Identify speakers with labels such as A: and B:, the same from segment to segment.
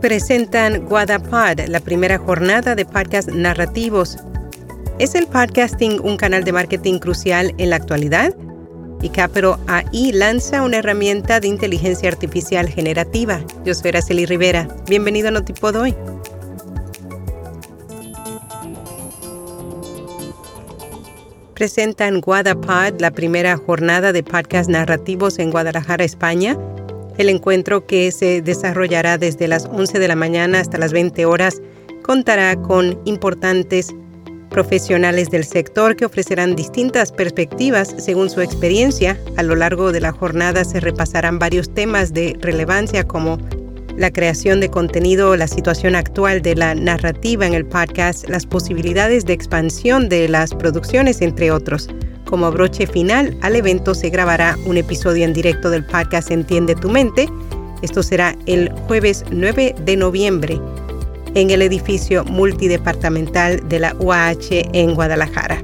A: presentan Guadapod, la primera jornada de podcast narrativos. ¿Es el podcasting un canal de marketing crucial en la actualidad? Y Capital AI lanza una herramienta de inteligencia artificial generativa. Yo soy Araceli Rivera. Bienvenido a Notipod hoy. Presentan Guadapod, la primera jornada de podcast narrativos en Guadalajara, España, el encuentro que se desarrollará desde las 11 de la mañana hasta las 20 horas contará con importantes profesionales del sector que ofrecerán distintas perspectivas según su experiencia. A lo largo de la jornada se repasarán varios temas de relevancia como la creación de contenido, la situación actual de la narrativa en el podcast, las posibilidades de expansión de las producciones, entre otros. Como broche final al evento se grabará un episodio en directo del podcast Entiende tu mente. Esto será el jueves 9 de noviembre en el edificio multidepartamental de la UAH en Guadalajara.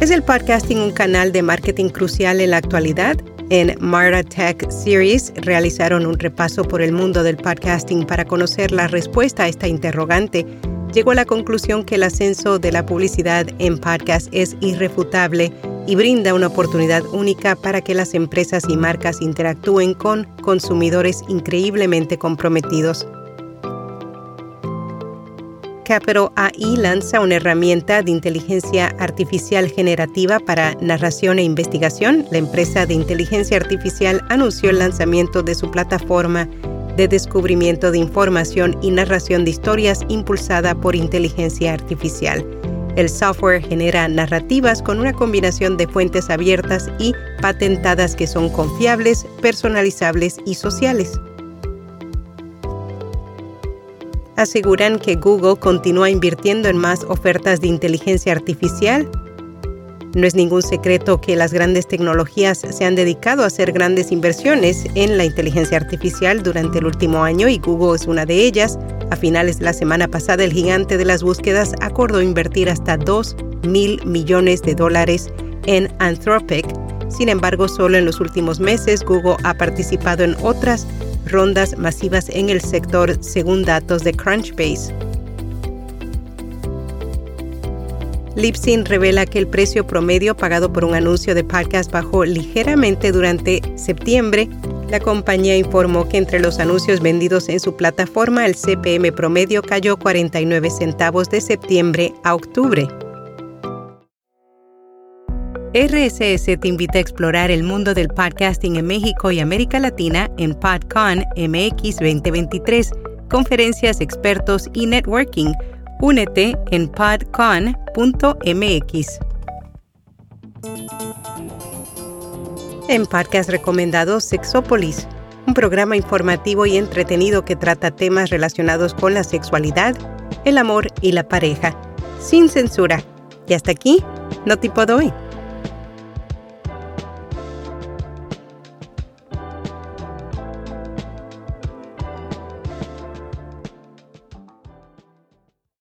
A: ¿Es el podcasting un canal de marketing crucial en la actualidad? En Marta Tech Series realizaron un repaso por el mundo del podcasting para conocer la respuesta a esta interrogante llegó a la conclusión que el ascenso de la publicidad en podcast es irrefutable y brinda una oportunidad única para que las empresas y marcas interactúen con consumidores increíblemente comprometidos. Capital AI lanza una herramienta de inteligencia artificial generativa para narración e investigación. La empresa de inteligencia artificial anunció el lanzamiento de su plataforma de descubrimiento de información y narración de historias impulsada por inteligencia artificial. El software genera narrativas con una combinación de fuentes abiertas y patentadas que son confiables, personalizables y sociales. Aseguran que Google continúa invirtiendo en más ofertas de inteligencia artificial no es ningún secreto que las grandes tecnologías se han dedicado a hacer grandes inversiones en la inteligencia artificial durante el último año y Google es una de ellas. A finales de la semana pasada, el gigante de las búsquedas acordó invertir hasta 2 mil millones de dólares en Anthropic. Sin embargo, solo en los últimos meses Google ha participado en otras rondas masivas en el sector según datos de Crunchbase. Lipsin revela que el precio promedio pagado por un anuncio de podcast bajó ligeramente durante septiembre. La compañía informó que entre los anuncios vendidos en su plataforma el CPM promedio cayó 49 centavos de septiembre a octubre. RSS te invita a explorar el mundo del podcasting en México y América Latina en PodCon MX 2023, conferencias, expertos y networking Únete en podcon.mx. En podcast recomendado Sexópolis, un programa informativo y entretenido que trata temas relacionados con la sexualidad, el amor y la pareja, sin censura. Y hasta aquí, no tipo doy.